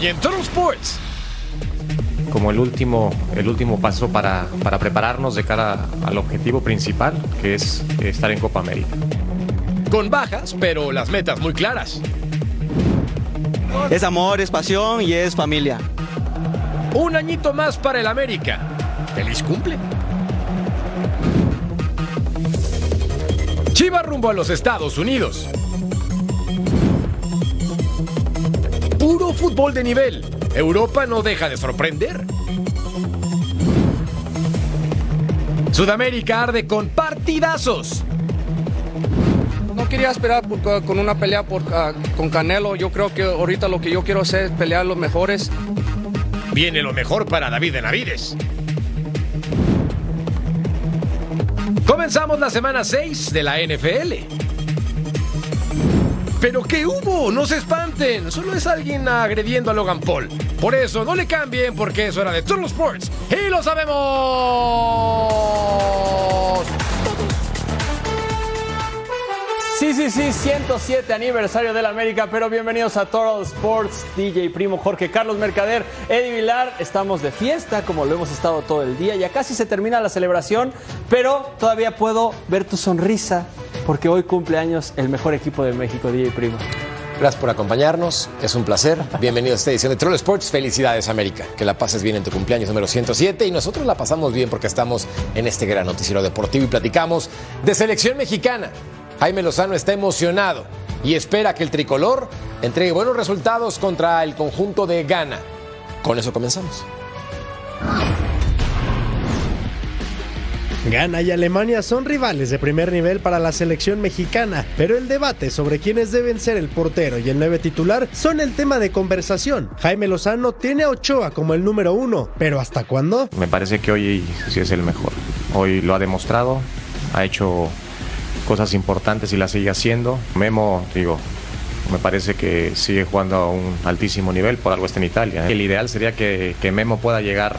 Hoy en Total Sports. Como el último, el último paso para, para prepararnos de cara al objetivo principal, que es estar en Copa América. Con bajas, pero las metas muy claras. Es amor, es pasión y es familia. Un añito más para el América. Feliz cumple. Chivas rumbo a los Estados Unidos. Fútbol de nivel. Europa no deja de sorprender. Sudamérica arde con partidazos. No quería esperar por- con una pelea por, ah, con Canelo. Yo creo que ahorita lo que yo quiero hacer es pelear los mejores. Viene lo mejor para David Benavides. Comenzamos la semana 6 de la NFL. ¿Pero qué hubo? No se espanten. Solo es alguien agrediendo a Logan Paul. Por eso, no le cambien porque es hora de Turtle Sports. ¡Y lo sabemos! Sí, sí, sí, 107 aniversario del América, pero bienvenidos a Total Sports, DJ Primo, Jorge Carlos Mercader, Eddie Vilar. Estamos de fiesta, como lo hemos estado todo el día. Ya casi se termina la celebración, pero todavía puedo ver tu sonrisa, porque hoy cumple años el mejor equipo de México, DJ Primo. Gracias por acompañarnos, es un placer. Bienvenido a esta edición de Troll Sports. Felicidades, América. Que la pases bien en tu cumpleaños número 107 y nosotros la pasamos bien porque estamos en este gran noticiero deportivo y platicamos de selección mexicana. Jaime Lozano está emocionado y espera que el tricolor entregue buenos resultados contra el conjunto de Ghana. Con eso comenzamos. Ghana y Alemania son rivales de primer nivel para la selección mexicana, pero el debate sobre quiénes deben ser el portero y el nueve titular son el tema de conversación. Jaime Lozano tiene a Ochoa como el número uno, pero ¿hasta cuándo? Me parece que hoy sí es el mejor. Hoy lo ha demostrado, ha hecho cosas importantes y las sigue haciendo. Memo, digo, me parece que sigue jugando a un altísimo nivel, por algo está en Italia. El ideal sería que, que Memo pueda llegar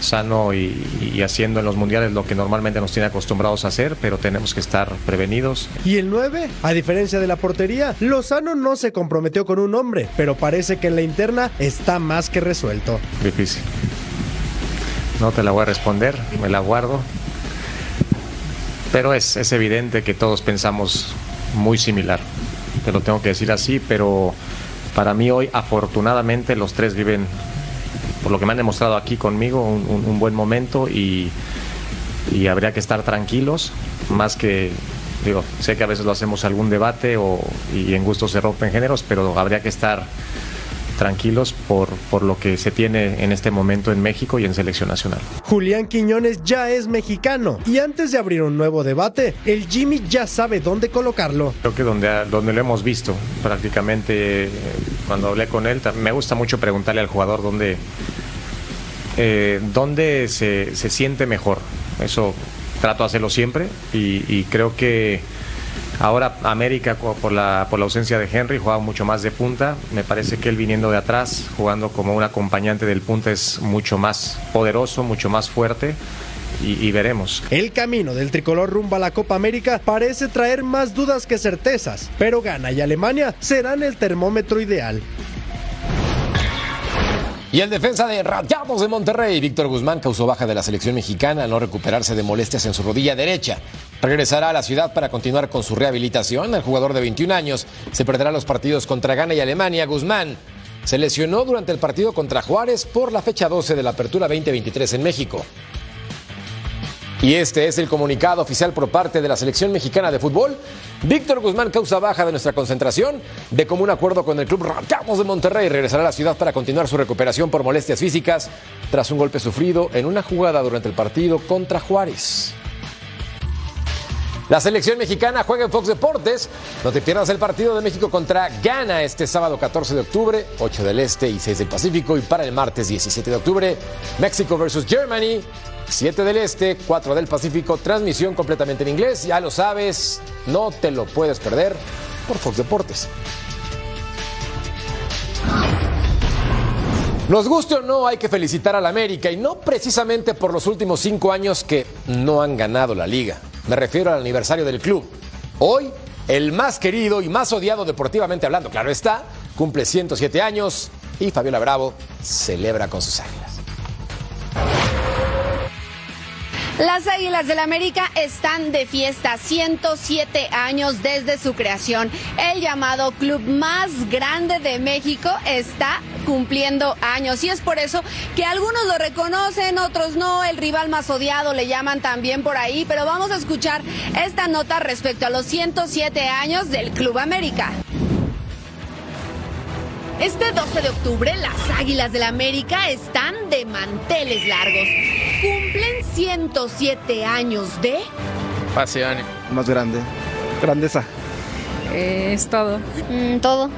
sano y, y haciendo en los mundiales lo que normalmente nos tiene acostumbrados a hacer, pero tenemos que estar prevenidos. ¿Y el 9? A diferencia de la portería, Lozano no se comprometió con un hombre, pero parece que en la interna está más que resuelto. Difícil. No te la voy a responder, me la guardo. Pero es, es evidente que todos pensamos muy similar. Te lo tengo que decir así, pero para mí hoy afortunadamente los tres viven, por lo que me han demostrado aquí conmigo, un, un- un buen momento y, y habría que estar tranquilos, más que, digo, sé que a veces lo hacemos algún debate o, y en gusto se rompen géneros, pero habría que estar tranquilos por, por lo que se tiene en este momento en México y en selección nacional. Julián Quiñones ya es mexicano y antes de abrir un nuevo debate, el Jimmy ya sabe dónde colocarlo. Creo que donde, donde lo hemos visto prácticamente eh, cuando hablé con él, me gusta mucho preguntarle al jugador dónde, eh, dónde se, se siente mejor. Eso trato de hacerlo siempre y, creo que ahora América por la, por la ausencia de Henry juega mucho más de punta. Me parece que él viniendo de atrás, jugando como un acompañante del punta es mucho más poderoso, mucho más fuerte y- y veremos. El camino del tricolor rumbo a la Copa América parece traer más dudas que certezas, pero Ghana y Alemania serán el termómetro ideal. Y el defensa de Rayados de Monterrey, Víctor Guzmán, causó baja de la selección mexicana al no recuperarse de molestias en su rodilla derecha. Regresará a la ciudad para continuar con su rehabilitación. El jugador de 21 años se perderá los partidos contra Ghana y Alemania. Guzmán se lesionó durante el partido contra Juárez por la fecha 12 de la Apertura 2023 en México. Y este es el comunicado oficial por parte de la selección mexicana de fútbol. Víctor Guzmán causa baja de nuestra concentración. De común acuerdo con el club Rayados de Monterrey, regresará a la ciudad para continuar su recuperación por molestias físicas tras un golpe sufrido en una jugada durante el partido contra Juárez. La selección mexicana juega en Fox Deportes. No te pierdas el partido de México contra Ghana este sábado 14 de octubre, 8 del Este y 6 del Pacífico. Y para el martes 17 de octubre, México versus Germany, 7 del Este, 4 del Pacífico. Transmisión completamente en inglés. Ya lo sabes, no te lo puedes perder por Fox Deportes. Nos guste o no, hay que felicitar al América y no precisamente por los últimos cinco años que no han ganado la liga. Me refiero al aniversario del club. Hoy, el más querido y más odiado deportivamente hablando, claro está, cumple 107 años y Fabiola Bravo celebra con sus águilas. Las Águilas del América están de fiesta 107 años desde su creación. El llamado club más grande de México está cumpliendo años y es por eso que algunos lo reconocen, otros no, el rival más odiado le llaman también por ahí, pero vamos a escuchar esta nota respecto a los 107 años del Club América. Este 12 de octubre, las Águilas del América están de manteles largos. Cumplen 107 años de... Pasión. Más grande. Grandeza. Eh, es todo. Mm, todo.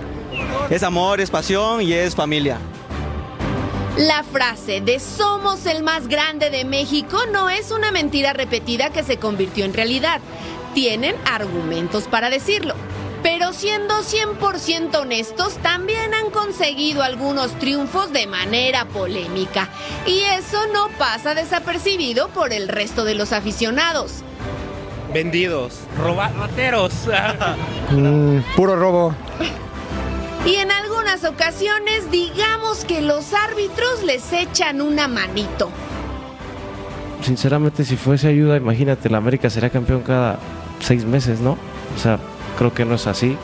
Es amor, es pasión y es familia. La frase de somos el más grande de México no es una mentira repetida que se convirtió en realidad. Tienen argumentos para decirlo. Pero siendo 100% honestos, también conseguido algunos triunfos de manera polémica. Y eso no pasa desapercibido por el resto de los aficionados. Vendidos. Roba rateros. puro robo. Y en algunas ocasiones digamos que los árbitros les echan una manito. Sinceramente, si fuese ayuda, imagínate, la América será campeón cada seis meses, ¿no? O sea, creo que no es así.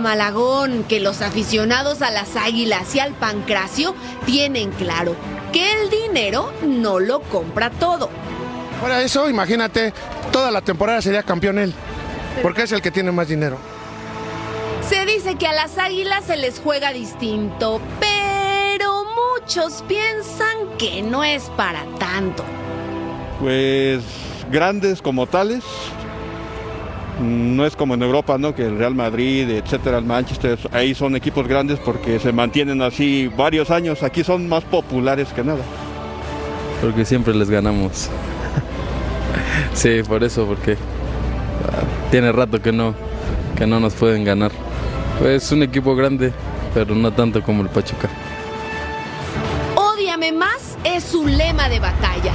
Malagón, que los aficionados a las águilas y al pancracio tienen claro que el dinero no lo compra todo. Fuera eso, imagínate, toda la temporada sería campeón él, porque es el que tiene más dinero. Se dice que a las águilas se les juega distinto, pero muchos piensan que no es para tanto. Pues grandes como tales, no es como en Europa, ¿no? Que el Real Madrid, etcétera, el Manchester, ahí son equipos grandes porque se mantienen así varios años. Aquí son más populares que nada. Porque siempre les ganamos. sí, por eso, porque ah, tiene rato que no, que no nos pueden ganar. Pues un equipo grande, pero no tanto como el Pachuca. Ódiame más es su lema de batalla.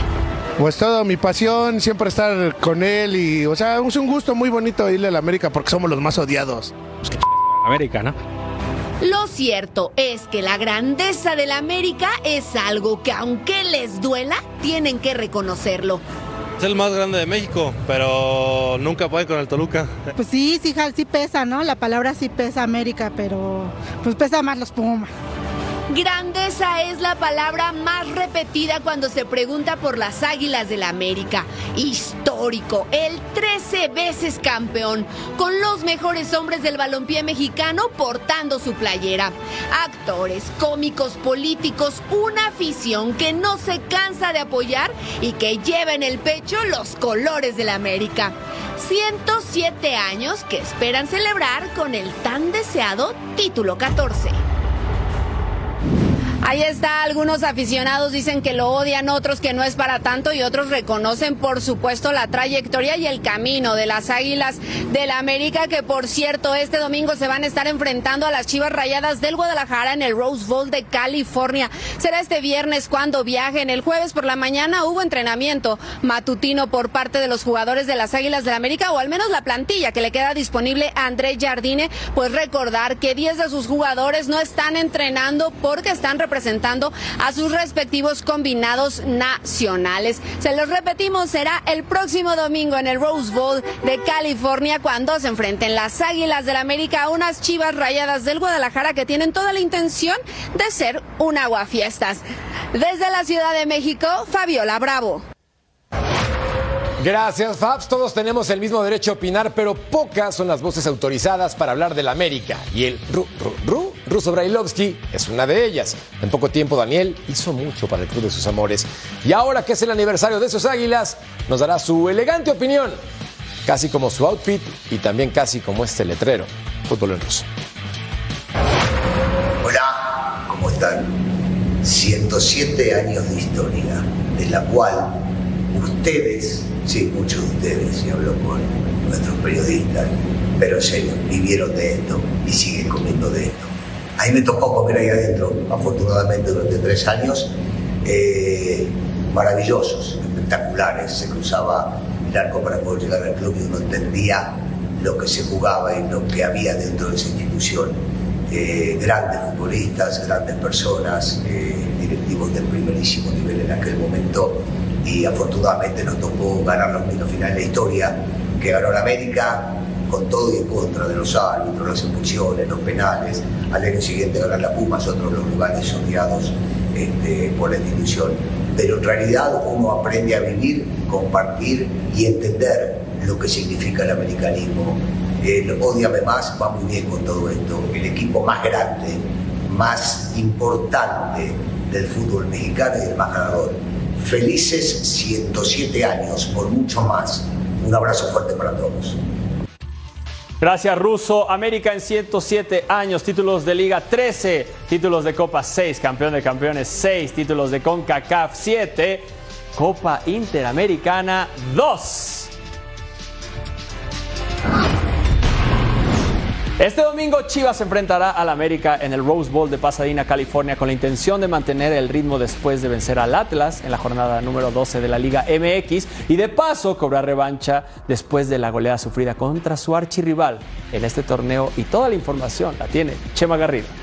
Pues toda mi pasión, siempre estar con él y, o sea, es un gusto muy bonito irle a la América porque somos los más odiados. Pues que América, ¿no? Lo cierto es que la grandeza de la América es algo que aunque les duela, tienen que reconocerlo. Es el más grande de México, pero nunca puede con el Toluca. Pues sí, sí, sí pesa, ¿no? La palabra sí pesa América, pero pues pesa más los Pumas. Grandeza es la palabra más repetida cuando se pregunta por las Águilas del la América. Histórico, el 13 veces campeón, con los mejores hombres del balompié mexicano portando su playera. Actores, cómicos, políticos, una afición que no se cansa de apoyar y que lleva en el pecho los colores de la América. 107 años que esperan celebrar con el tan deseado título 14. Ahí está, algunos aficionados dicen que lo odian, otros que no es para tanto y otros reconocen por supuesto la trayectoria y el camino de las Águilas del América que por cierto este domingo se van a estar enfrentando a las Chivas Rayadas del Guadalajara en el Rose Bowl de California. Será este viernes cuando viajen. El jueves por la mañana hubo entrenamiento matutino por parte de los jugadores de las Águilas del América o al menos la plantilla que le queda disponible a André Jardine, pues recordar que 10 de sus jugadores no están entrenando porque están representando a sus respectivos combinados nacionales. Se los repetimos, será el próximo domingo en el Rose Bowl de California cuando se enfrenten las Águilas del América a unas chivas rayadas del Guadalajara que tienen toda la intención de ser un aguafiestas. Desde la Ciudad de México, Fabiola Bravo. Gracias, Fabs. Todos tenemos el mismo derecho a opinar, pero pocas son las voces autorizadas para hablar de la América. Y el Ru, Ru, Ru, Ruso Brailovsky es una de ellas. En poco tiempo, Daniel hizo mucho para el club de sus amores. Y ahora que es el aniversario de sus águilas, nos dará su elegante opinión. Casi como su outfit y también casi como este letrero. Fútbol en ruso. Hola, ¿cómo están? 107 años de historia, de la cual ustedes, sí, muchos de ustedes, y hablo con nuestros periodistas, pero serio, vivieron de esto y siguen comiendo de esto. A mí me tocó comer ahí adentro, afortunadamente durante tres años, eh, maravillosos, espectaculares. Se cruzaba el arco para poder llegar al club y uno entendía lo que se jugaba y lo que había dentro de esa institución. eh, grandes futbolistas, grandes personas, eh, directivos de primerísimo nivel en aquel momento y afortunadamente nos tocó ganar la única final de la historia que ganó la América con todo y en contra de los árbitros, las expulsiones, los penales, al año siguiente ganar la Pumas, otros los lugares odiados este, por la institución. Pero en realidad uno aprende a vivir, compartir y entender lo que significa el americanismo. El Odiame Más va muy bien con todo esto. El equipo más grande, más importante del fútbol mexicano y el más ganador. Felices 107 años, por mucho más. Un abrazo fuerte para todos. Gracias, Russo. América en 107 años, títulos de Liga 13, títulos de Copa 6, campeón de campeones 6, títulos de CONCACAF 7, Copa Interamericana 2. Este domingo Chivas se enfrentará al América en el Rose Bowl de Pasadena, California, con la intención de mantener el ritmo después de vencer al Atlas en la jornada número 12 de la Liga MX y de paso cobrar revancha después de la goleada sufrida contra su archirrival en este torneo y toda la información la tiene Chema Garrido.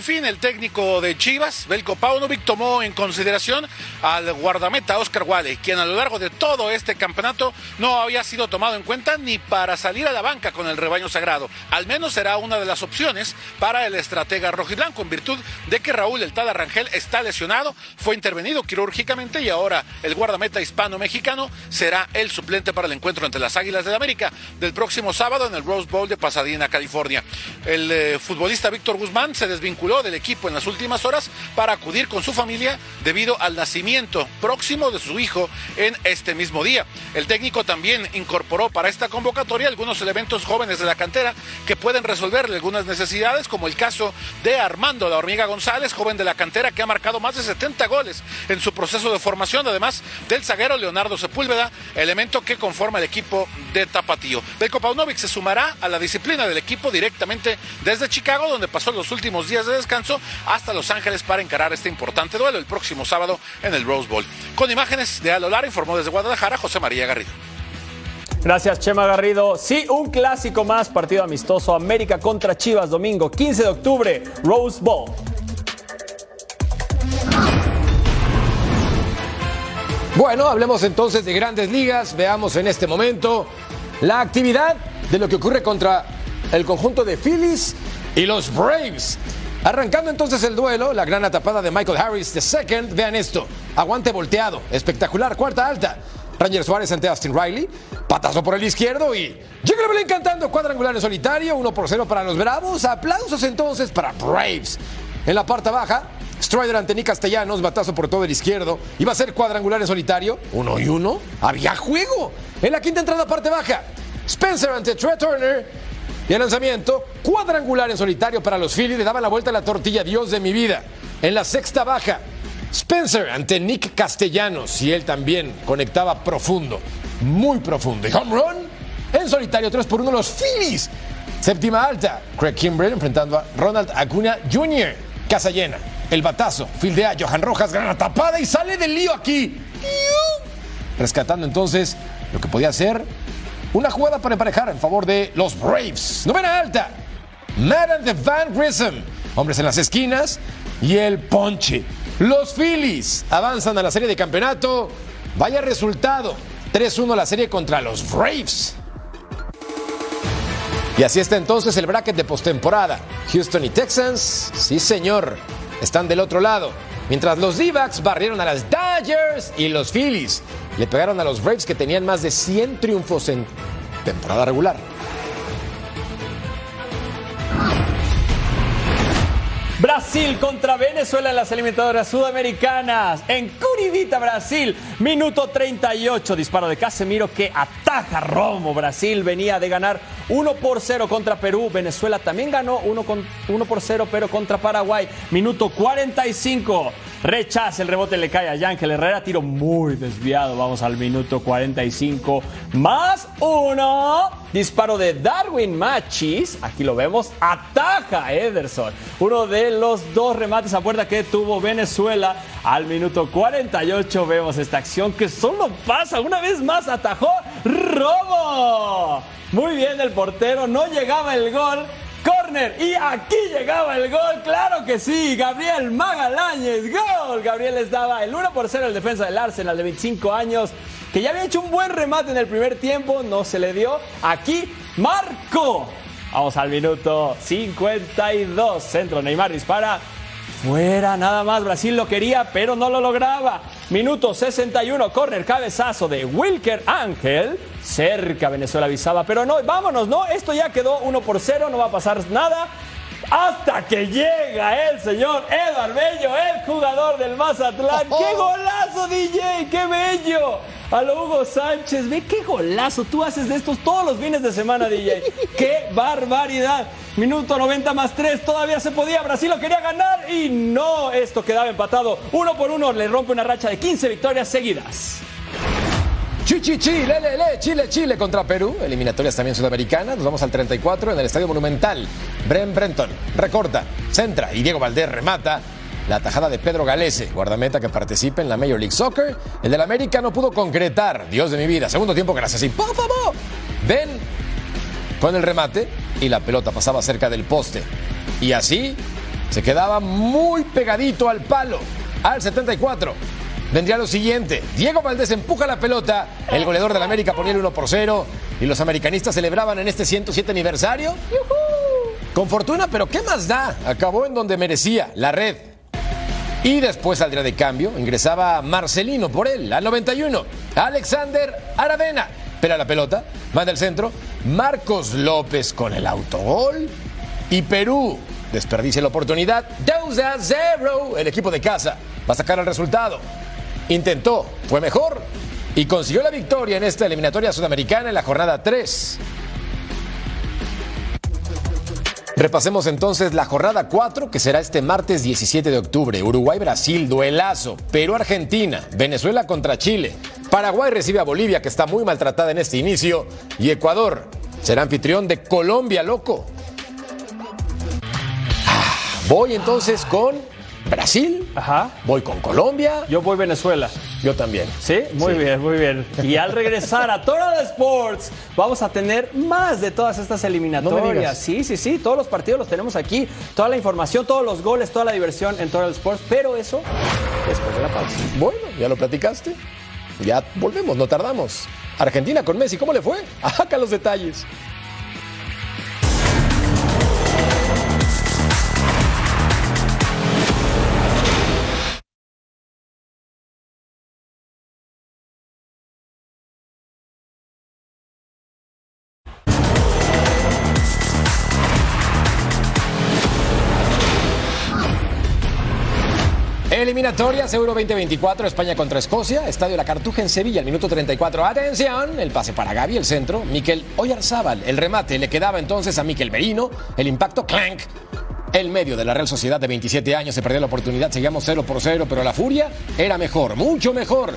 Al fin, el técnico de Chivas, Belko Paunovic, tomó en consideración al guardameta Oscar Wale, quien a lo largo de todo este campeonato no había sido tomado en cuenta ni para salir a la banca con el rebaño sagrado. Al menos será una de las opciones para el estratega rojiblanco, en virtud de que Raúl El Tada Rangel está lesionado, fue intervenido quirúrgicamente y ahora el guardameta hispano-mexicano será el suplente para el encuentro entre las Águilas de América del próximo sábado en el Rose Bowl de Pasadena, California. El eh, futbolista Víctor Guzmán se desvinculó del equipo en las últimas horas para acudir con su familia debido al nacimiento próximo de su hijo en este mismo día. El técnico también incorporó para esta convocatoria algunos elementos jóvenes de la cantera que pueden resolverle algunas necesidades, como el caso de Armando La Hormiga González, joven de la cantera que ha marcado más de 70 goles en su proceso de formación, además del zaguero Leonardo Sepúlveda, elemento que conforma el equipo de Tapatío. Belko Paunovic se sumará a la disciplina del equipo directamente desde Chicago, donde pasó los últimos días de descanso hasta Los Ángeles para encarar este importante duelo el próximo sábado en el Rose Bowl. Con imágenes de Alolar informó desde Guadalajara José María Garrido. Gracias, Chema Garrido. Sí, un clásico más, partido amistoso. América contra Chivas, domingo 15 de octubre, Rose Bowl. Bueno, hablemos entonces de grandes ligas. Veamos en este momento la actividad de lo que ocurre contra el conjunto de Phillies y los Braves. Arrancando entonces el duelo, la gran atapada de Michael Harris II. Vean esto, aguante volteado, espectacular, cuarta alta. Ranger Suárez ante Austin Riley, patazo por el izquierdo y llega encantando cuadrangular en solitario, 1 por 0 para los Bravos. Aplausos entonces para Braves. En la parte baja, Strider ante Nick Castellanos, batazo por todo el izquierdo. Iba a ser cuadrangular en solitario, uno y uno. Había juego. En la quinta entrada, parte baja, Spencer ante Trey Turner. Y el lanzamiento, cuadrangular en solitario para los Phillies, le daban la vuelta a la tortilla, Dios de mi vida. En la sexta baja, Spencer ante Nick Castellanos, y él también conectaba profundo, muy profundo. Y home run en solitario, 3 por 1 los Phillies. Séptima alta, Craig Kimbrell enfrentando a Ronald Acuna Jr. Casa llena, el batazo, fildea Johan Rojas, gana tapada y sale del lío aquí. Rescatando entonces lo que podía ser una jugada para emparejar en favor de los Braves. Novena alta. Madden de Van Grissom. Hombres en las esquinas y el ponche. Los Phillies avanzan a la serie de campeonato. Vaya resultado. 3-1 la serie contra los Braves. Y así está entonces el bracket de postemporada. Houston y Texans, sí señor, están del otro lado. Mientras los d barrieron a las Dodgers y los Phillies le pegaron a los Braves que tenían más de 100 triunfos en temporada regular. Brasil contra Venezuela en las eliminatorias sudamericanas. En Curidita, Brasil. Minuto 38. Disparo de Casemiro que ataja Romo. Brasil venía de ganar 1 por 0 contra Perú. Venezuela también ganó 1, 1 por 0, pero contra Paraguay. Minuto 45. Rechaza el rebote, le cae a Yángel Herrera, tiro muy desviado, vamos al minuto 45 más uno. Disparo de Darwin Machis, aquí lo vemos, ataja a Ederson. Uno de los dos remates a puerta que tuvo Venezuela. Al minuto 48 vemos esta acción que solo pasa una vez más, atajó robo. Muy bien el portero, no llegaba el gol. Corner y aquí llegaba el gol, claro que sí, Gabriel Magaláñez, gol. Gabriel les daba el 1 por 0 el defensa del Arsenal de 25 años, que ya había hecho un buen remate en el primer tiempo, no se le dio. Aquí marcó. Vamos al minuto 52, centro Neymar dispara. Fuera, nada más. Brasil lo quería, pero no lo lograba. Minuto 61, corner, cabezazo de Wilker Ángel. Cerca Venezuela avisaba, pero no, vámonos, no. Esto ya quedó 1 por 0, no va a pasar nada. Hasta que llega el señor Eduard Bello, el jugador del Mazatlán. ¡Qué golazo, DJ! ¡Qué bello! A lo Hugo Sánchez, ve qué golazo. Tú haces de estos todos los fines de semana, DJ. ¡Qué barbaridad! Minuto 90 más 3, todavía se podía. Brasil lo quería ganar y no, esto quedaba empatado. Uno por uno, le rompe una racha de 15 victorias seguidas. Chi, chi, chi, le, le, le, Chile, Chile contra Perú. Eliminatorias también sudamericanas. Nos vamos al 34 en el Estadio Monumental. Bren Brenton recorta, centra y Diego Valdés remata. La tajada de Pedro Galese, guardameta que participa en la Major League Soccer. El del América no pudo concretar. Dios de mi vida. Segundo tiempo, gracias. Y ¡pum, pum, pum! Ven con el remate y la pelota pasaba cerca del poste. Y así se quedaba muy pegadito al palo. Al 74 vendría lo siguiente. Diego Valdés empuja la pelota. El goleador del América ponía el 1 por 0. Y los americanistas celebraban en este 107 aniversario. Con fortuna, pero ¿qué más da? Acabó en donde merecía, la red. Y después saldría de cambio. Ingresaba Marcelino por él, al 91. Alexander Aravena. Pela la pelota, manda el centro. Marcos López con el autogol. Y Perú desperdicia la oportunidad. 2 a 0. El equipo de casa va a sacar el resultado. Intentó, fue mejor y consiguió la victoria en esta eliminatoria sudamericana en la jornada 3. Repasemos entonces la jornada 4 que será este martes 17 de octubre. Uruguay-Brasil, duelazo. Perú-Argentina, Venezuela contra Chile. Paraguay recibe a Bolivia que está muy maltratada en este inicio. Y Ecuador será anfitrión de Colombia, loco. Ah, Voy entonces con Brasil. Ajá. Voy con Colombia. Yo voy Venezuela. Yo también. Sí, muy Sí. bien, muy bien. Y al regresar a Total Sports, vamos a tener más de todas estas eliminatorias. sí, sí, sí, todos los partidos los tenemos aquí, toda la información, todos los goles, toda la diversión en Total Sports, pero eso después de la pausa. Bueno, ya lo platicaste. Ya volvemos, no tardamos. Argentina con Messi, ¿cómo le fue? Acá los detalles. Eliminatorias Euro 2024, España contra Escocia, Estadio La Cartuja en Sevilla, al minuto 34. Atención, el pase para Gaby, el centro, Miquel Oyarzábal, el remate le quedaba entonces a Miquel Merino, el impacto clank. El medio de la Real Sociedad de 27 años se perdió la oportunidad, seguíamos 0 por 0, pero la furia era mejor, mucho mejor.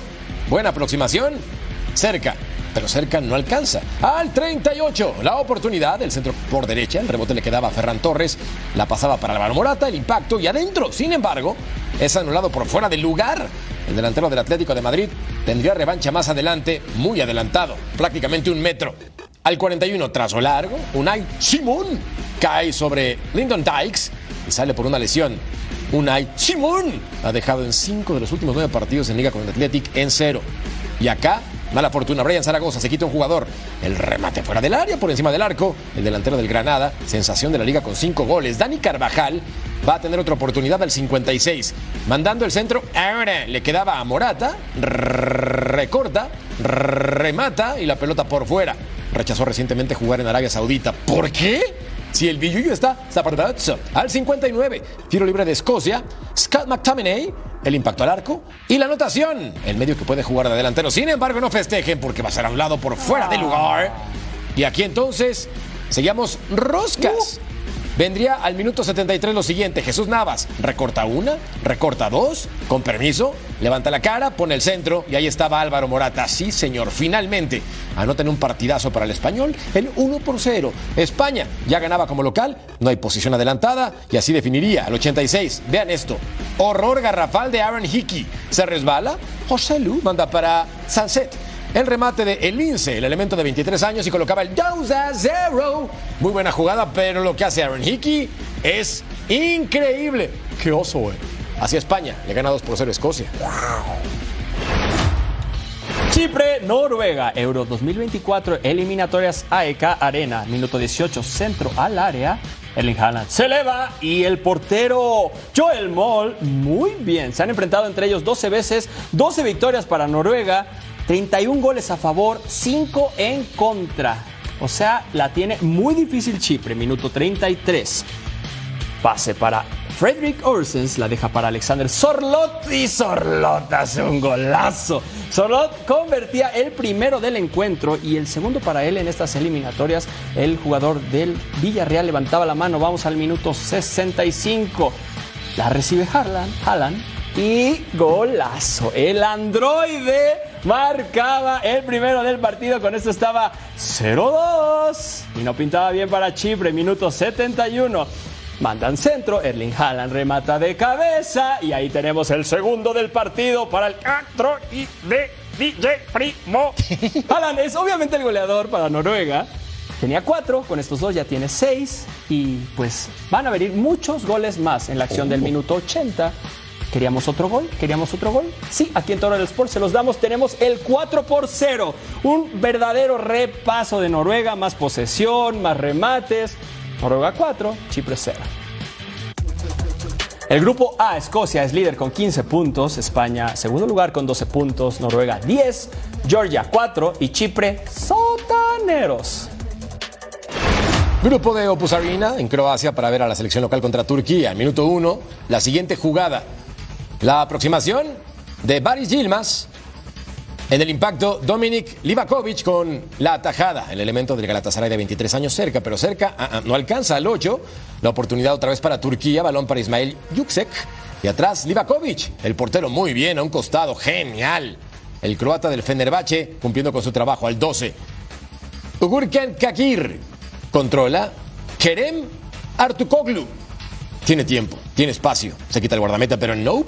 Buena aproximación, cerca, pero cerca no alcanza. Al 38, la oportunidad, el centro por derecha, el rebote le quedaba a Ferran Torres, la pasaba para Álvaro Morata, el impacto y adentro, sin embargo, es anulado por fuera del lugar. El delantero del Atlético de Madrid tendría revancha más adelante, muy adelantado, prácticamente un metro. Al 41, trazo largo, Unai Simón cae sobre Lyndon Dykes y sale por una lesión. Unai Simón ha dejado en cinco de los últimos nueve partidos en Liga con el Athletic en cero. Y acá, mala fortuna, Brian Zaragoza se quita un jugador. El remate fuera del área, por encima del arco. El delantero del Granada, sensación de la liga con cinco goles. Dani Carvajal va a tener otra oportunidad al 56. Mandando el centro, ahora le quedaba a Morata. Recorta, remata y la pelota por fuera. Rechazó recientemente jugar en Arabia Saudita. ¿Por qué? Si el Billuyo está Zapardazzo al 59, tiro libre de Escocia, Scott McTominay, el impacto al arco y la anotación. El medio que puede jugar de delantero. Sin embargo, no festejen porque va a ser a un lado por fuera del lugar. Y aquí entonces seguíamos roscas. Vendría al minuto 73 lo siguiente, Jesús Navas recorta una, recorta dos, con permiso, levanta la cara, pone el centro y ahí estaba Álvaro Morata. Sí, señor, finalmente anotan un partidazo para el español, el 1 por 0. España ya ganaba como local, no hay posición adelantada y así definiría al 86. Vean esto, horror garrafal de Aaron Hickey. Se resbala, José Lu manda para Sunset. El remate de El el elemento de 23 años, y colocaba el 2 a 0. Muy buena jugada, pero lo que hace Aaron Hickey es increíble. ¡Qué oso, güey! Hacia España, le gana 2 por 0 Escocia. Chipre, Noruega, Euro 2024, eliminatorias AEK Arena, minuto 18, centro al área. Erling Haaland se eleva y el portero Joel Moll, muy bien. Se han enfrentado entre ellos 12 veces, 12 victorias para Noruega, 31 goles a favor, 5 en contra. O sea, la tiene muy difícil Chipre, minuto 33. Pase para Frederick Orsens, la deja para Alexander Sorlot y Sorlot hace un golazo. Sorlot convertía el primero del encuentro y el segundo para él en estas eliminatorias. El jugador del Villarreal levantaba la mano. Vamos al minuto 65. La recibe Haaland, Haaland y golazo. El androide marcaba el primero del partido. Con esto estaba 0-2 y no pintaba bien para Chipre. Minuto 71. Mandan centro, Erling Haaland remata de cabeza y ahí tenemos el segundo del partido para el Astro y de DJ Primo. Haaland es obviamente el goleador para Noruega. Tenía cuatro, con estos dos ya tiene seis y pues van a venir muchos goles más en la acción del minuto 80. ¿Queríamos otro gol? ¿Queríamos otro gol? Sí, aquí en Toro del Sport se los damos. Tenemos el 4 por 0. Un verdadero repaso de Noruega, más posesión, más remates. Noruega 4, Chipre 0. El grupo A, Escocia, es líder con 15 puntos, España segundo lugar con 12 puntos, Noruega 10, Georgia 4 y Chipre sotaneros. Grupo de Opus Arena en Croacia para ver a la selección local contra Turquía. Minuto 1, la siguiente jugada. La aproximación de Baris Yilmaz. En el impacto, Dominik Livakovic con la atajada. El elemento del Galatasaray de 23 años cerca, pero cerca, ah, ah, no alcanza al 8. La oportunidad otra vez para Turquía, balón para Ismail Yuksek. Y atrás, Livakovic, el portero muy bien, a un costado, genial. El croata del Fenerbahce cumpliendo con su trabajo al 12. Ugurken Kakir controla. Kerem Artukoglu. Tiene tiempo, tiene espacio. Se quita el guardameta, pero no.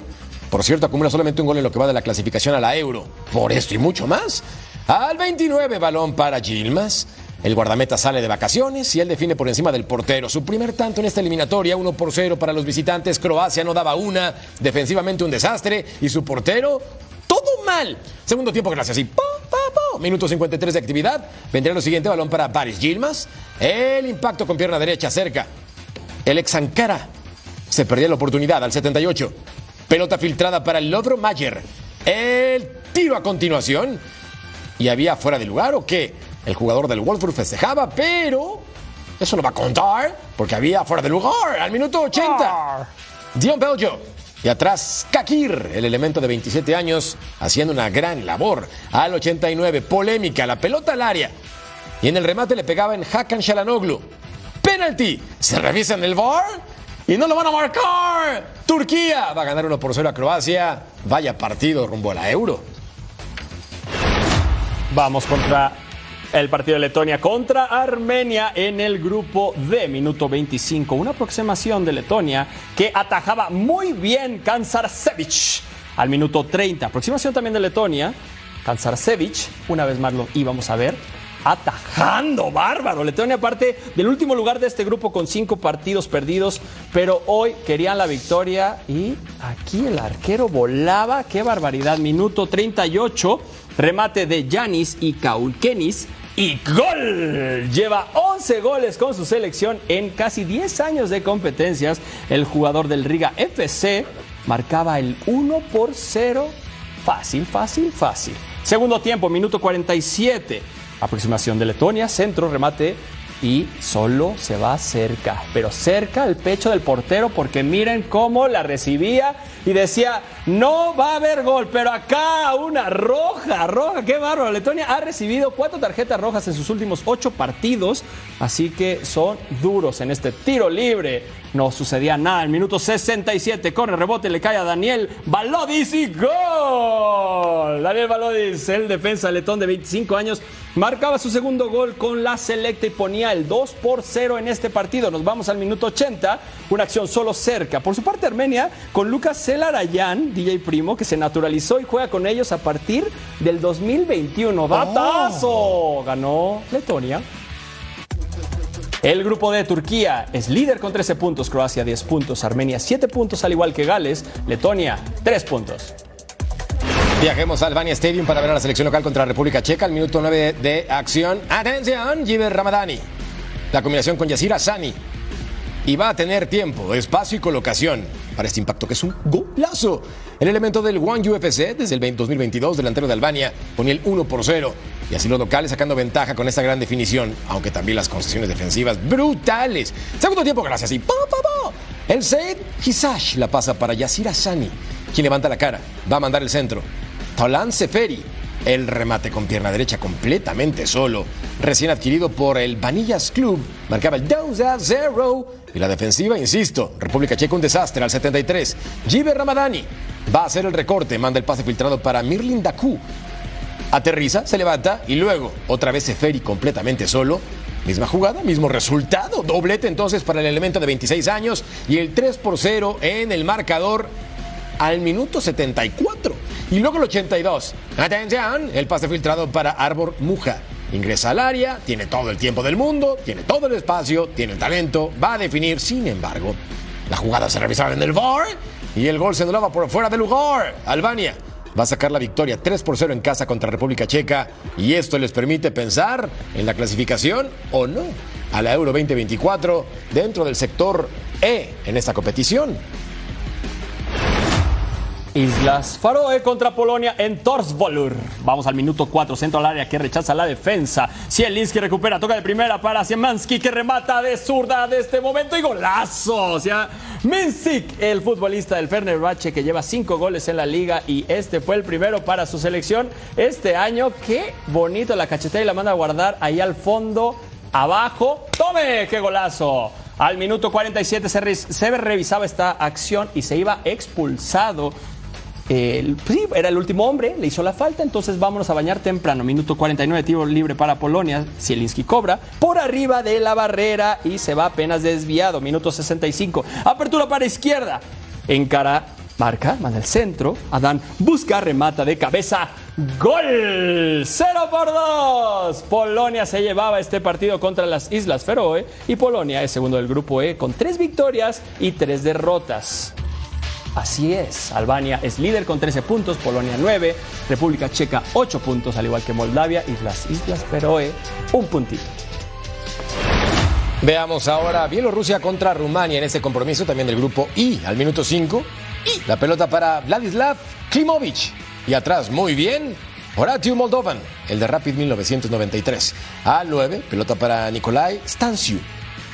Por cierto, acumula solamente un gol en lo que va de la clasificación a la Euro. Por esto y mucho más. Al 29, balón para Gilmas. El guardameta sale de vacaciones y él define por encima del portero. Su primer tanto en esta eliminatoria, 1 por 0 para los visitantes. Croacia no daba una, defensivamente un desastre y su portero, todo mal. Segundo tiempo, gracias. Y po, po, po. Minuto 53 de actividad. Vendría lo siguiente, balón para Paris Gilmas. El impacto con pierna derecha cerca. El ex Ankara se perdía la oportunidad al 78. Pelota filtrada para el Lodro Mayer. El tiro a continuación. ¿Y había fuera de lugar o qué? El jugador del Wolfsburg festejaba, pero eso no va a contar porque había fuera de lugar al minuto 80. Dion Belgio. Y atrás, Kakir, el elemento de 27 años, haciendo una gran labor. Al 89, polémica, la pelota al área. Y en el remate le pegaba en Hakan Shalanoglu. Penalty. Se revisa en el VAR y no lo van a marcar. Turquía va a ganar 1 por 0 a Croacia. Vaya partido rumbo a la Euro. Vamos contra el partido de Letonia contra Armenia en el grupo D, minuto 25. Una aproximación de Letonia que atajaba muy bien Kansarcevic al minuto 30. Aproximación también de Letonia. Kansarcevic, una vez más lo íbamos a ver, atajando, bárbaro. Letonia aparte del último lugar de este grupo con cinco partidos perdidos, pero hoy querían la victoria y aquí el arquero volaba, qué barbaridad. Minuto 38, remate de Yanis y Kaulkenis y gol. Lleva 11 goles con su selección en casi 10 años de competencias. El jugador del Riga FC marcaba el 1 por 0. Fácil, fácil, fácil. Segundo tiempo, minuto 47. Aproximación de Letonia, centro, remate y solo se va cerca, pero cerca al pecho del portero porque miren cómo la recibía y decía, no va a haber gol, pero acá una roja, roja, qué bárbaro. Letonia ha recibido cuatro tarjetas rojas en sus últimos ocho partidos, así que son duros en este tiro libre. No sucedía nada. El minuto 67, corre, rebote, le cae a Daniel Balodis y gol. Daniel Balodis, el defensa letón de 25 años, marcaba su segundo gol con la selecta y ponía el 2 por 0 en este partido. Nos vamos al minuto 80, una acción solo cerca. Por su parte, Armenia, con Lucas Celarayan, DJ Primo, que se naturalizó y juega con ellos a partir del 2021. ¡Datazo! Ganó Letonia. El grupo de Turquía es líder con 13 puntos, Croacia 10 puntos, Armenia 7 puntos, al igual que Gales, Letonia 3 puntos. Viajemos al Albania Stadium para ver a la selección local contra la República Checa. Al minuto 9 de acción. Atención, Giver Ramadani. La combinación con Yasir Sani. Y va a tener tiempo, espacio y colocación para este impacto que es un golazo. El elemento del One UFC desde el 2022, delantero de Albania, ponía el 1 por 0. Y así los locales sacando ventaja con esta gran definición, aunque también las concesiones defensivas brutales. Segundo tiempo, gracias. Y pa, pa. El Said Hisash la pasa para Yasir Asani, quien levanta la cara, va a mandar el centro. Tolan Seferi, el remate con pierna derecha completamente solo, recién adquirido por el Vanillas Club, marcaba el 2 a 0. Y la defensiva, insisto, República Checa un desastre al 73. Giver Ramadani va a hacer el recorte, manda el pase filtrado para Mirlin Daku. Aterriza, se levanta y luego otra vez Seferi completamente solo. Misma jugada, mismo resultado. Doblete entonces para el elemento de 26 años y el 3 por 0 en el marcador al minuto 74. Y luego el 82. Atención, el pase filtrado para Arbor Muja. Ingresa al área, tiene todo el tiempo del mundo, tiene todo el espacio, tiene el talento, va a definir, sin embargo, la jugada se revisaba en el VAR y el gol se anulaba por fuera de lugar. Albania va a sacar la victoria 3 por 0 en casa contra República Checa y esto les permite pensar en la clasificación o no a la Euro 2024 dentro del sector E en esta competición. Islas Faroe contra Polonia en Torsvolur. Vamos al minuto 4, centro al área que rechaza la defensa. Zielinski recupera, toca de primera para Siemansky que remata de zurda de este momento y golazo. O sea, Minsik, el futbolista del Fenerbahce que lleva cinco goles en la liga y este fue el primero para su selección este año. Qué bonito la cachetea y la manda a guardar ahí al fondo, abajo. ¡Tome! ¡Qué golazo! Al minuto 47 se, re se revisaba esta acción y se iba expulsado sí, era el último hombre, le hizo la falta, entonces vámonos a bañar temprano. Minuto 49, tiro libre para Polonia. Zielinski cobra por arriba de la barrera y se va apenas desviado. Minuto 65, apertura para izquierda. Encara, marca, manda el centro. Adán busca, remata de cabeza. ¡Gol! 0 por 2. Polonia se llevaba este partido contra las Islas Feroe y Polonia es segundo del grupo E con tres victorias y tres derrotas. Así es, Albania es líder con 13 puntos, Polonia 9, República Checa 8 puntos, al igual que Moldavia y las Islas Feroe un puntito. Veamos ahora Bielorrusia contra Rumania en este compromiso también del grupo I al minuto 5. Y la pelota para Vladislav Klimovic. Y atrás, muy bien, Horatio Moldovan, el de Rapid 1993. Al 9, pelota para Nikolai Stansiu.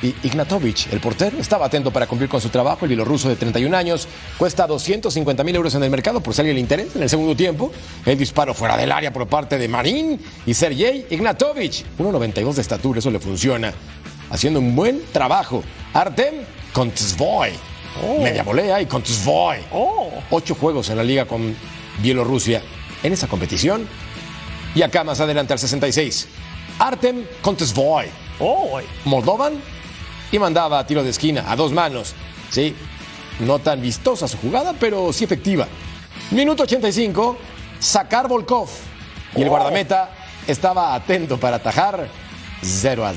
Y Ignatovic, el portero, estaba atento para cumplir con su trabajo. El bielorruso de 31 años cuesta 250 mil euros en el mercado por si alguien le interesa. En el segundo tiempo, el disparo fuera del área por parte de Marín y Sergei Ignatovic. 1.92 de estatura, eso le funciona. Haciendo un buen trabajo. Artem Kontsvoy. Media volea y Kontsvoy. Ocho juegos en la liga con Bielorrusia en esa competición. Y acá más adelante al 66. Artem Kontesvoy. Moldovan y mandaba a tiro de esquina, a dos manos. Sí, no tan vistosa su jugada, pero sí efectiva. Minuto 85, sacar Volkov. Y el guardameta estaba atento para atajar 0 a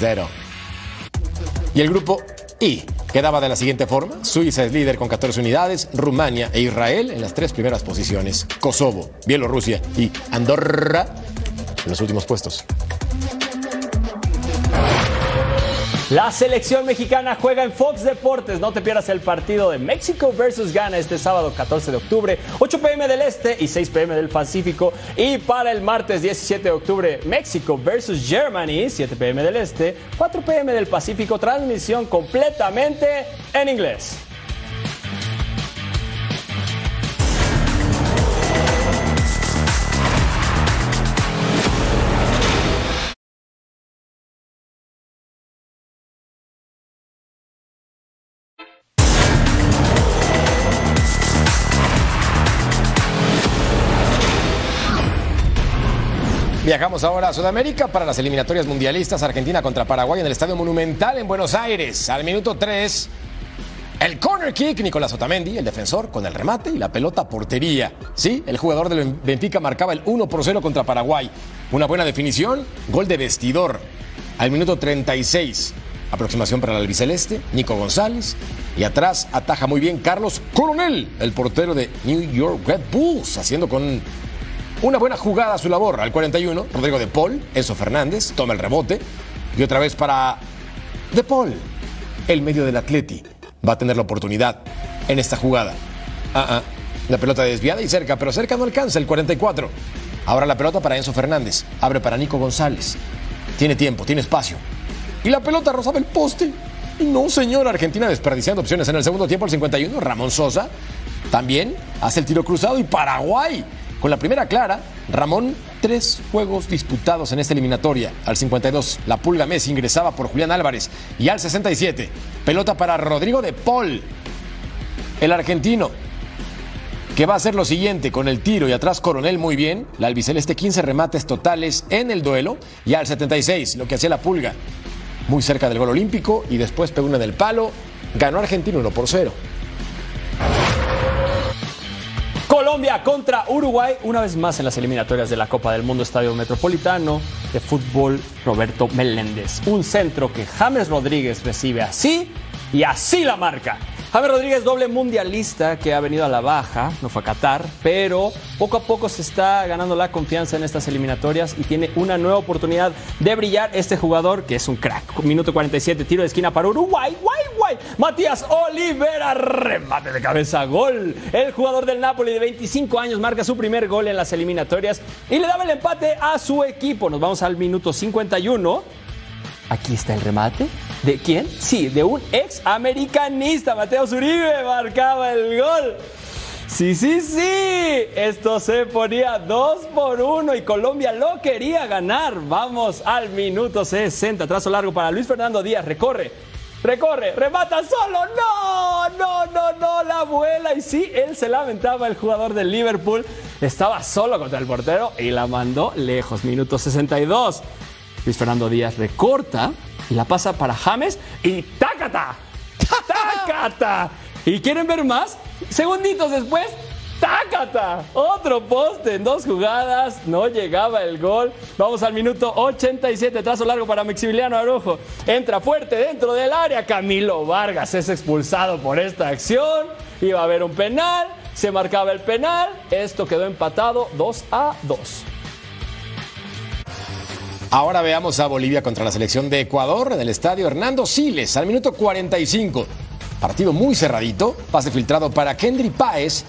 0. Y el grupo I quedaba de la siguiente forma. Suiza es líder con 14 unidades, Rumania e Israel en las tres primeras posiciones, Kosovo, Bielorrusia y Andorra en los últimos puestos. La selección mexicana juega en Fox Deportes. No te pierdas el partido de México versus Ghana este sábado 14 de octubre, 8 pm del Este y 6 pm del Pacífico. Y para el martes 17 de octubre, México versus Germany, 7 pm del Este, 4 pm del Pacífico. Transmisión completamente en inglés. Viajamos ahora a Sudamérica para las eliminatorias mundialistas Argentina contra Paraguay en el Estadio Monumental en Buenos Aires. Al minuto 3, el corner kick, Nicolás Otamendi, el defensor, con el remate y la pelota portería. Sí, el jugador del Benfica marcaba el 1 por 0 contra Paraguay. Una buena definición, gol de vestidor. Al minuto 36, aproximación para el albiceleste, Nico González. Y atrás ataja muy bien Carlos Coronel, el portero de New York Red Bulls, haciendo con una buena jugada a su labor. Al 41, Rodrigo de Paul, Enzo Fernández, toma el rebote. Y otra vez para De Paul, el medio del Atleti. Va a tener la oportunidad en esta jugada. Ah, ah. La pelota desviada y cerca, pero cerca no alcanza el 44. Ahora la pelota para Enzo Fernández. Abre para Nico González. Tiene tiempo, tiene espacio. Y la pelota rozaba el poste. No, señor, Argentina desperdiciando opciones en el segundo tiempo, el 51. Ramón Sosa también hace el tiro cruzado y Paraguay con la primera clara, Ramón, tres juegos disputados en esta eliminatoria. Al 52, la pulga Messi ingresaba por Julián Álvarez. Y al 67, pelota para Rodrigo de Paul, el argentino, que va a hacer lo siguiente con el tiro y atrás Coronel muy bien. La albiceleste 15 remates totales en el duelo. Y al 76, lo que hacía la pulga, muy cerca del gol olímpico y después pegó una del palo. Ganó Argentina 1 por 0. Colombia contra Uruguay, una vez más en las eliminatorias de la Copa del Mundo Estadio Metropolitano de Fútbol Roberto Meléndez. Un centro que James Rodríguez recibe así y así la marca. James Rodríguez, doble mundialista que ha venido a la baja, no fue a Qatar, pero poco a poco se está ganando la confianza en estas eliminatorias y tiene una nueva oportunidad de brillar este jugador que es un crack. Minuto 47, tiro de esquina para Uruguay, guay, guay. Matías Olivera, remate de cabeza, gol. El jugador del Napoli de 25 años marca su primer gol en las eliminatorias y le daba el empate a su equipo. Nos vamos al minuto 51. Aquí está el remate. ¿De quién? Sí, de un ex americanista. Mateo Zuribe marcaba el gol. Sí, sí, sí. Esto se ponía 2 por 1 y Colombia lo quería ganar. Vamos al minuto 60. Trazo largo para Luis Fernando Díaz. Recorre. Recorre, remata solo. No, no, no, no, la abuela. Y sí, él se lamentaba, el jugador del Liverpool. Estaba solo contra el portero y la mandó lejos. Minuto 62. Luis Fernando Díaz recorta y la pasa para James y ¡tácata! ¡tácata! ¿Y quieren ver más? Segunditos después, ¡tácata! Otro poste en dos jugadas, no llegaba el gol. Vamos al minuto 87, trazo largo para Maximiliano Arojo. Entra fuerte dentro del área, Camilo Vargas es expulsado por esta acción. Iba a haber un penal, se marcaba el penal, esto quedó empatado 2 a 2. Ahora veamos a Bolivia contra la selección de Ecuador en el estadio Hernando Siles al minuto 45. Partido muy cerradito, pase filtrado para Kendry Páez.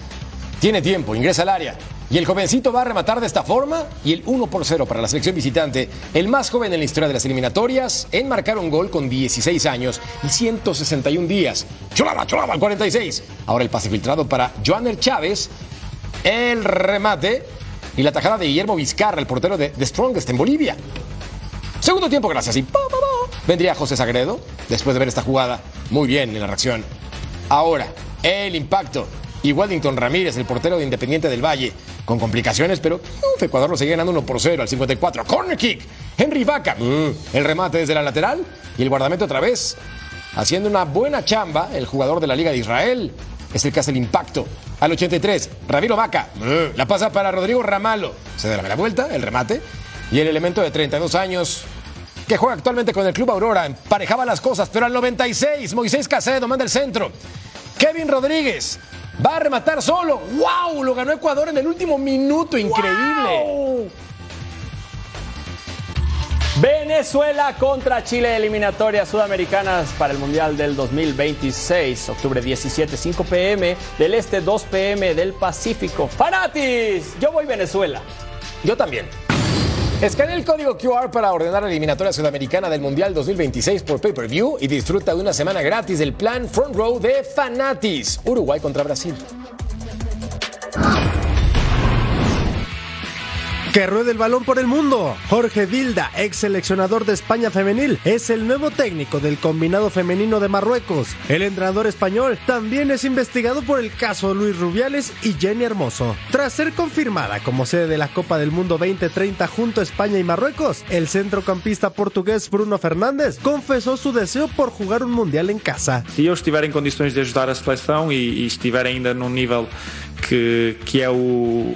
Tiene tiempo, ingresa al área. Y el jovencito va a rematar de esta forma y el 1 por 0 para la selección visitante, el más joven en la historia de las eliminatorias, en marcar un gol con 16 años y 161 días. Cholaba al 46. Ahora el pase filtrado para Joaner Chávez, el remate y la tajada de Guillermo Vizcarra, el portero de The Strongest en Bolivia. Segundo tiempo, gracias. Y pa, pa, vendría José Sagredo después de ver esta jugada. Muy bien en la reacción. Ahora, el impacto. Y Wellington Ramírez, el portero de Independiente del Valle, con complicaciones, pero uf, Ecuador lo sigue ganando 1 por 0 al 54. Corner kick. Henry Vaca. Mm, el remate desde la lateral y el guardamento otra vez. Haciendo una buena chamba, el jugador de la Liga de Israel es el que hace el impacto. Al 83, Ramiro Vaca. Mm, la pasa para Rodrigo Ramalo. Se da la vuelta, el remate. Y el elemento de 32 años que juega actualmente con el Club Aurora emparejaba las cosas, pero al 96 Moisés Casedo manda el centro. Kevin Rodríguez va a rematar solo. ¡Wow! Lo ganó Ecuador en el último minuto. Increíble. Venezuela contra Chile, eliminatorias sudamericanas para el Mundial del 2026, octubre 17, 5 pm del Este, 2 pm del Pacífico. ¡Fanatis! Yo voy Venezuela. Yo también. Escanea el código QR para ordenar la eliminatoria sudamericana del Mundial 2026 por pay-per-view y disfruta de una semana gratis del plan Front Row de Fanatis. Uruguay contra Brasil. Que ruede el balón por el mundo. Jorge Vilda, ex seleccionador de España femenil, es el nuevo técnico del combinado femenino de Marruecos. El entrenador español también es investigado por el caso Luis Rubiales y Jenny Hermoso. Tras ser confirmada como sede de la Copa del Mundo 2030 junto a España y Marruecos, el centrocampista portugués Bruno Fernández confesó su deseo por jugar un mundial en casa. Se eu estiver em condições de ajudar a seleção e, e estiver ainda num nível que, que é o,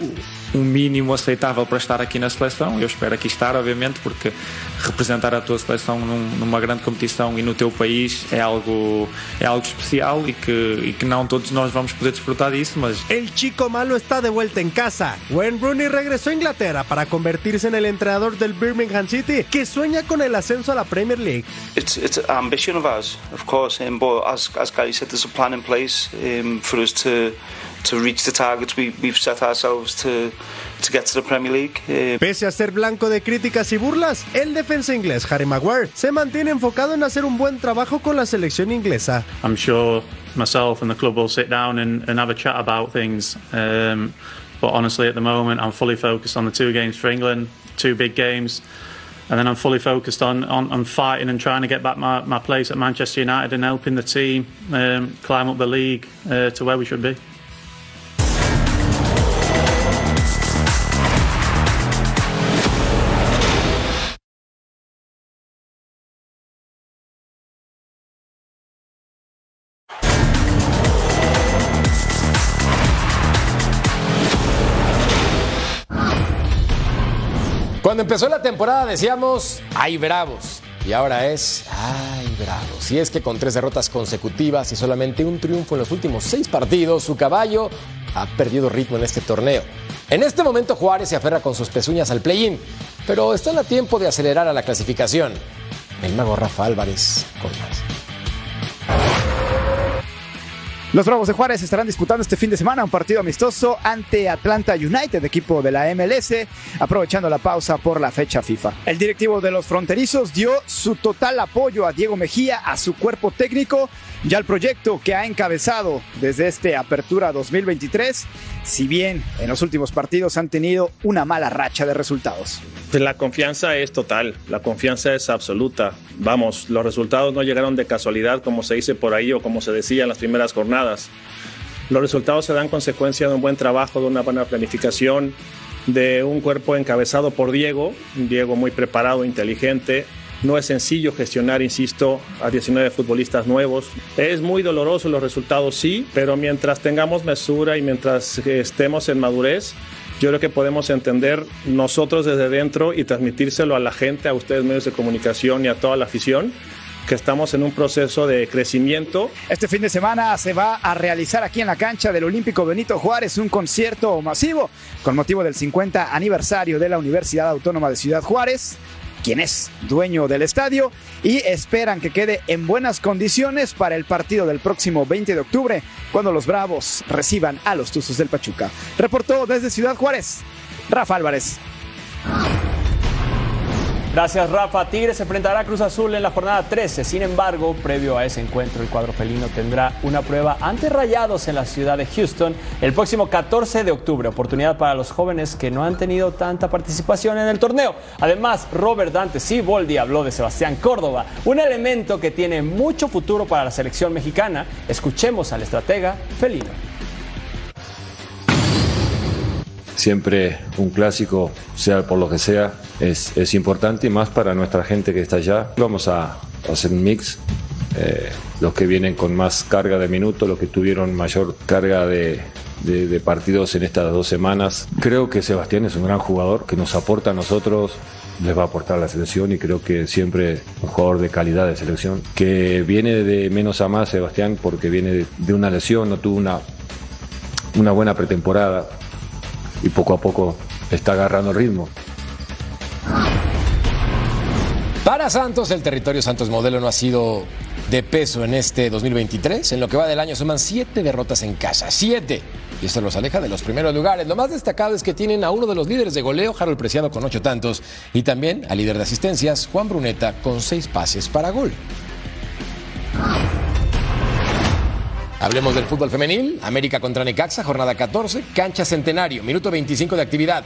o mínimo aceitável para estar aqui na seleção, eu espero aqui estar, obviamente, porque representar a tua seleção num- numa grande competição e no teu país é algo, é algo especial e que, e que não todos nós vamos poder desfrutar disso, mas El chico malo está de vuelta en casa. Wayne Rooney regresó a Inglaterra para convertirse en el entrenador del Birmingham City, que sueña con el ascenso a la Premier League. It's it's an ambition of ours, of course. Um, but as as Gary said, there's a plan in place um, for us to to reach the targets we, we've set ourselves to to get to the Premier League. Um, Pese a ser blanco de críticas y burlas, el defensa inglés Harry Maguire se mantiene enfocado en hacer un buen trabajo con la selección inglesa. I'm sure myself and the club will sit down and, and have a chat about things. Um, but honestly, at the moment, I'm fully focused on the two games for England, two big games. And then I'm fully focused on, on, on fighting and trying to get back my, my place at Manchester United and helping the team um, climb up the league uh, to where we should be. Cuando empezó la temporada decíamos, ¡ay bravos! Y ahora es, ¡ay bravos! Y es que con tres derrotas consecutivas y solamente un triunfo en los últimos seis partidos, su caballo ha perdido ritmo en este torneo. En este momento Juárez se aferra con sus pezuñas al play-in, pero están a tiempo de acelerar a la clasificación. El mago Rafa Álvarez con más. Los Bravos de Juárez estarán disputando este fin de semana un partido amistoso ante Atlanta United, equipo de la MLS, aprovechando la pausa por la fecha FIFA. El directivo de los fronterizos dio su total apoyo a Diego Mejía, a su cuerpo técnico y al proyecto que ha encabezado desde este Apertura 2023, si bien en los últimos partidos han tenido una mala racha de resultados. Pues La confianza es total, la confianza es absoluta. Vamos, los resultados no llegaron de casualidad, como se dice por ahí o como se decía en las primeras jornadas. Los resultados se dan consecuencia de un buen trabajo, de una buena planificación, de un cuerpo encabezado por Diego, Diego muy preparado, inteligente. No es sencillo gestionar, insisto, a 19 futbolistas nuevos. Es muy doloroso los resultados, sí, pero mientras tengamos mesura y mientras estemos en madurez, yo creo que podemos entender nosotros desde dentro y transmitírselo a la gente, a ustedes medios de comunicación y a toda la afición, que estamos en un proceso de crecimiento. Este fin de semana se va a realizar aquí en la cancha del Olímpico Benito Juárez un concierto masivo con motivo del 50 aniversario de la Universidad Autónoma de Ciudad Juárez quien es dueño del estadio y esperan que quede en buenas condiciones para el partido del próximo 20 de octubre cuando los Bravos reciban a los Tuzos del Pachuca. Reportó desde Ciudad Juárez, Rafa Álvarez. Gracias, Rafa. Tigres se enfrentará a Cruz Azul en la jornada 13. Sin embargo, previo a ese encuentro, el cuadro felino tendrá una prueba ante Rayados en la ciudad de Houston el próximo 14 de octubre. Oportunidad para los jóvenes que no han tenido tanta participación en el torneo. Además, Robert Dante Siboldi habló de Sebastián Córdoba, un elemento que tiene mucho futuro para la selección mexicana. Escuchemos al estratega felino. Siempre un clásico, sea por lo que sea, es, es importante y más para nuestra gente que está allá. Vamos a hacer un mix. eh, los que vienen con más carga de minutos, los que tuvieron mayor carga de, de- de partidos en estas dos semanas. Creo que Sebastián es un gran jugador que nos aporta a nosotros, les va a aportar a la selección y creo que siempre un jugador de calidad de selección. Que viene de menos a más, Sebastián, porque viene de, de una lesión, no tuvo una, una buena pretemporada y poco a poco está agarrando el ritmo. Para Santos, el territorio Santos modelo no ha sido de peso en este 2023. En lo que va del año suman siete derrotas en casa. Siete. Y esto los aleja de los primeros lugares. Lo más destacado es que tienen a uno de los líderes de goleo, Harold Preciado, con ocho tantos. Y también al líder de asistencias, Juan Bruneta, con seis pases para gol. Hablemos del fútbol femenil. América contra Necaxa, jornada 14, cancha centenario, minuto 25 de actividad.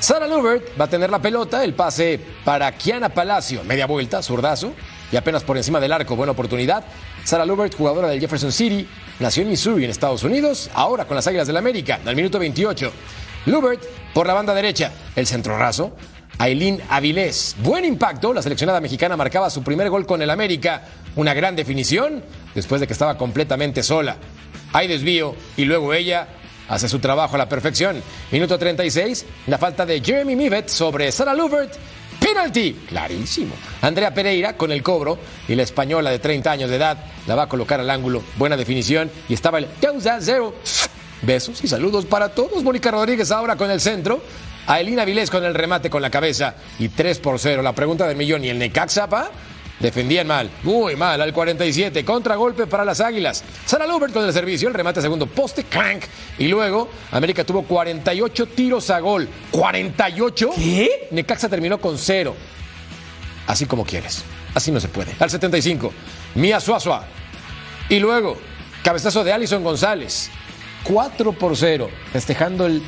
Sara Lubert va a tener la pelota, el pase para Kiana Palacio, media vuelta, zurdazo, y apenas por encima del arco, buena oportunidad. Sara Lubert, jugadora del Jefferson City, nació en Missouri, en Estados Unidos, ahora con las Águilas del América, al minuto 28. Lubert por la banda derecha, el centro raso. Aileen Avilés, buen impacto, la seleccionada mexicana marcaba su primer gol con el América, una gran definición después de que estaba completamente sola. Hay desvío y luego ella hace su trabajo a la perfección. Minuto 36, la falta de Jeremy Mivet sobre Sarah Lubert. Penalty, clarísimo. Andrea Pereira con el cobro y la española de 30 años de edad la va a colocar al ángulo. Buena definición y estaba el 2-0. Besos y saludos para todos. Mónica Rodríguez ahora con el centro. A Elina Vilés con el remate con la cabeza y 3 por 0. La pregunta del millón y el Necaxa, pa? Defendían mal, muy mal, al 47. Contragolpe para las Águilas. Sara Lubert con el servicio, el remate segundo poste, clank. Y luego, América tuvo 48 tiros a gol. ¿48? ¿Qué? Necaxa terminó con 0. Así como quieres. Así no se puede. Al 75, Mía Suazua. Y luego, cabezazo de Alison González. 4 por 0, festejando el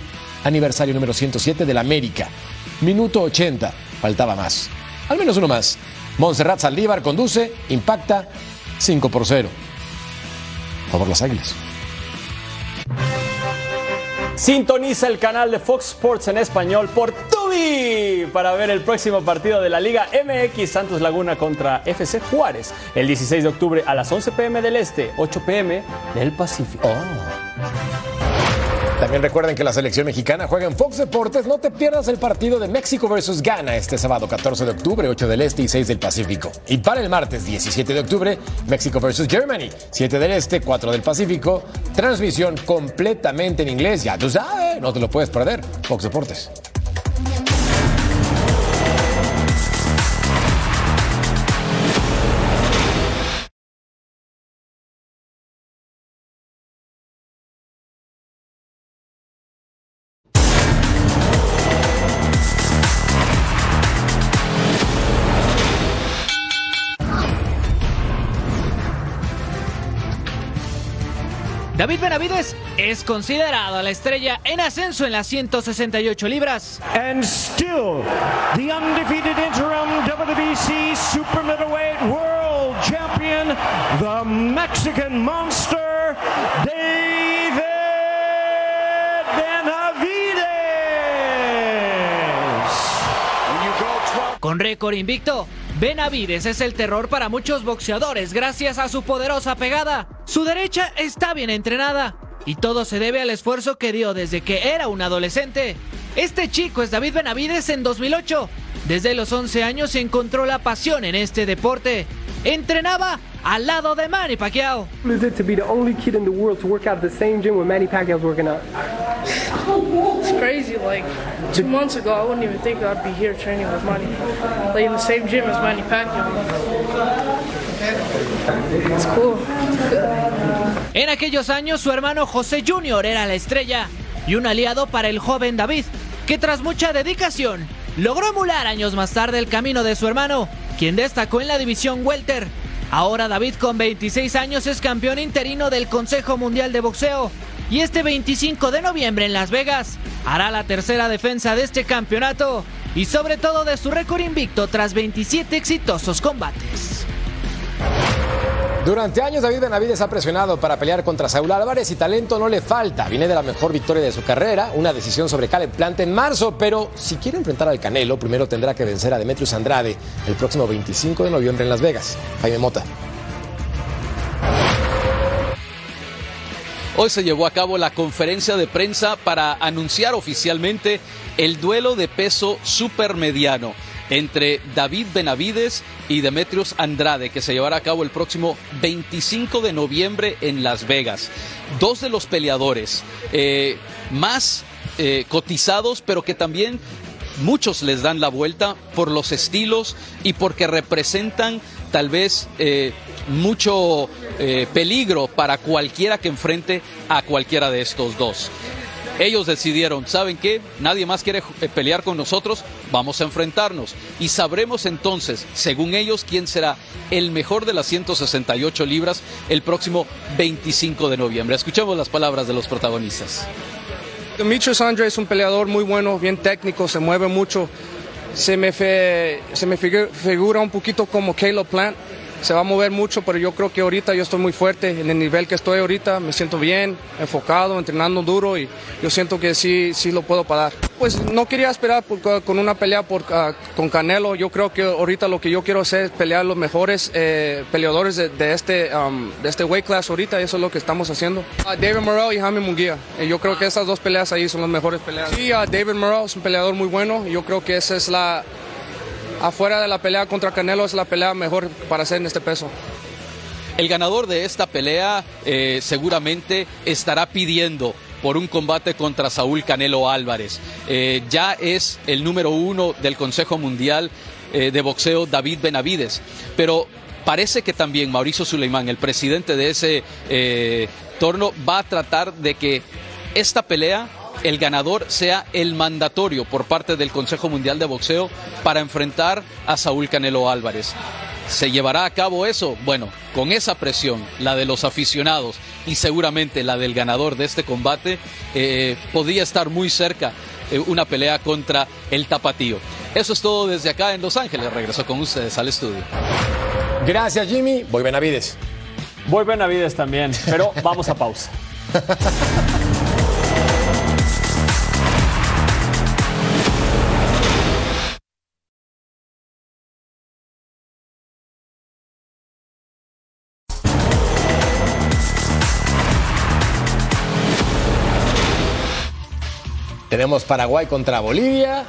aniversario número 107 del América. Minuto 80, faltaba más. Al menos uno más. Montserrat Saldívar conduce, impacta 5 por 0. A favor las águilas. Sintoniza el canal de Fox Sports en español por Tubi para ver el próximo partido de la Liga MX Santos Laguna contra FC Juárez el 16 de octubre a las 11 pm del Este, 8 pm del Pacífico. También recuerden que la selección mexicana juega en Fox Deportes. No te pierdas el partido de México versus Ghana este sábado 14 de octubre, 8 del Este y 6 del Pacífico. Y para el martes 17 de octubre, México versus Germany, 7 del Este, 4 del Pacífico. Transmisión completamente en inglés, ya tú sabes, no te lo puedes perder. Fox Deportes. David Benavides es considerado la estrella en ascenso en las 168 libras. And still, the undefeated interim WBC Super Middleweight World Champion, the Mexican Monster, David Benavides. Con récord invicto, Benavides es el terror para muchos boxeadores gracias a su poderosa pegada. Su derecha está bien entrenada y todo se debe al esfuerzo que dio desde que era un adolescente. Este chico es David Benavides en 2008. Desde los 11 años encontró la pasión en este deporte. Entrenaba al lado de Manny Pacquiao. What is it to be the only kid in the world to work out at the same gym where Manny Pacquiao's working out? It's crazy. Like two months ago, I wouldn't even think I'd be here training with Manny, like in the same gym as Manny Pacquiao. It's cool. En aquellos años, su hermano José Jr. era la estrella y un aliado para el joven David, que tras mucha dedicación logró emular años más tarde el camino de su hermano, quien destacó en la división welter. Ahora David con 26 años es campeón interino del Consejo Mundial de Boxeo y este 25 de noviembre en Las Vegas hará la tercera defensa de este campeonato y sobre todo de su récord invicto tras 27 exitosos combates. Durante años David Benavides ha presionado para pelear contra Saúl Álvarez y talento no le falta. Viene de la mejor victoria de su carrera, una decisión sobre Caleb Plant en marzo, pero si quiere enfrentar al Canelo, primero tendrá que vencer a Demetrius Andrade el próximo 25 de noviembre en Las Vegas. Jaime Mota. Hoy se llevó a cabo la conferencia de prensa para anunciar oficialmente el duelo de peso supermediano entre David Benavides y Demetrius Andrade, que se llevará a cabo el próximo 25 de noviembre en Las Vegas. Dos de los peleadores eh, más eh, cotizados, pero que también muchos les dan la vuelta por los estilos y porque representan tal vez eh, mucho peligro para cualquiera que enfrente a cualquiera de estos dos. Ellos decidieron, ¿saben qué? Nadie más quiere eh, pelear con nosotros, vamos a enfrentarnos. Y sabremos entonces, según ellos, quién será el mejor de las 168 libras el próximo 25 de noviembre. Escuchemos las palabras de los protagonistas. Demetrius Andre es un peleador muy bueno, bien técnico, se mueve mucho. Se me, se me figu- figura un poquito como Caleb Plant. Se va a mover mucho, pero yo creo que ahorita yo estoy muy fuerte. En el nivel que estoy ahorita me siento bien, enfocado, entrenando duro y yo siento que sí, sí lo puedo parar. Pues no quería esperar por- con una pelea por, ah, con Canelo. Yo creo que ahorita lo que yo quiero hacer es pelear los mejores eh, peleadores de, de este, um, de este weight class ahorita. Eso es lo que estamos haciendo. Ah, David Morrell y Jaime Munguía. Eh, yo creo que esas dos peleas ahí son las mejores peleas. Sí, ah, David Morrell es un peleador muy bueno. Yo creo que esa es la... Afuera de la pelea contra Canelo es la pelea mejor para hacer en este peso. El ganador de esta pelea eh, seguramente estará pidiendo por un combate contra Saúl Canelo Álvarez. Eh, ya es el número uno del Consejo Mundial eh, de Boxeo, David Benavides. Pero parece que también Mauricio Suleimán, el presidente de ese torno, va a tratar de que esta pelea, el ganador, sea el mandatorio por parte del Consejo Mundial de Boxeo para enfrentar a Saúl Canelo Álvarez. ¿Se llevará a cabo eso? Bueno, con esa presión, la de los aficionados y seguramente la del ganador de este combate, eh, podría estar muy cerca eh, una pelea contra el tapatío. Eso es todo desde acá en Los Ángeles. Regreso con ustedes al estudio. Gracias, Jimmy. Voy Benavides. Voy Benavides también, pero vamos a pausa. Tenemos Paraguay contra Bolivia.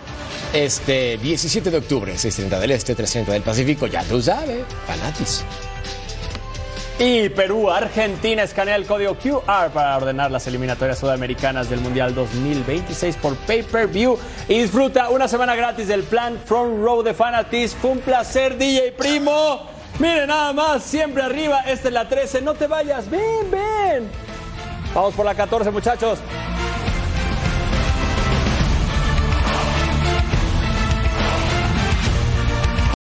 Este 17 de octubre, 6.30 del Este, 3.30 del Pacífico. Ya tú sabes, fanatis. Y Perú, Argentina escanea el código QR para ordenar las eliminatorias sudamericanas del Mundial 2026 por pay-per-view y disfruta una semana gratis del plan Front Row de Fanatis. Fue un placer, DJ Primo. Miren nada más, siempre arriba. Esta es la 13. No te vayas. Ven, ven. Vamos por la 14, muchachos.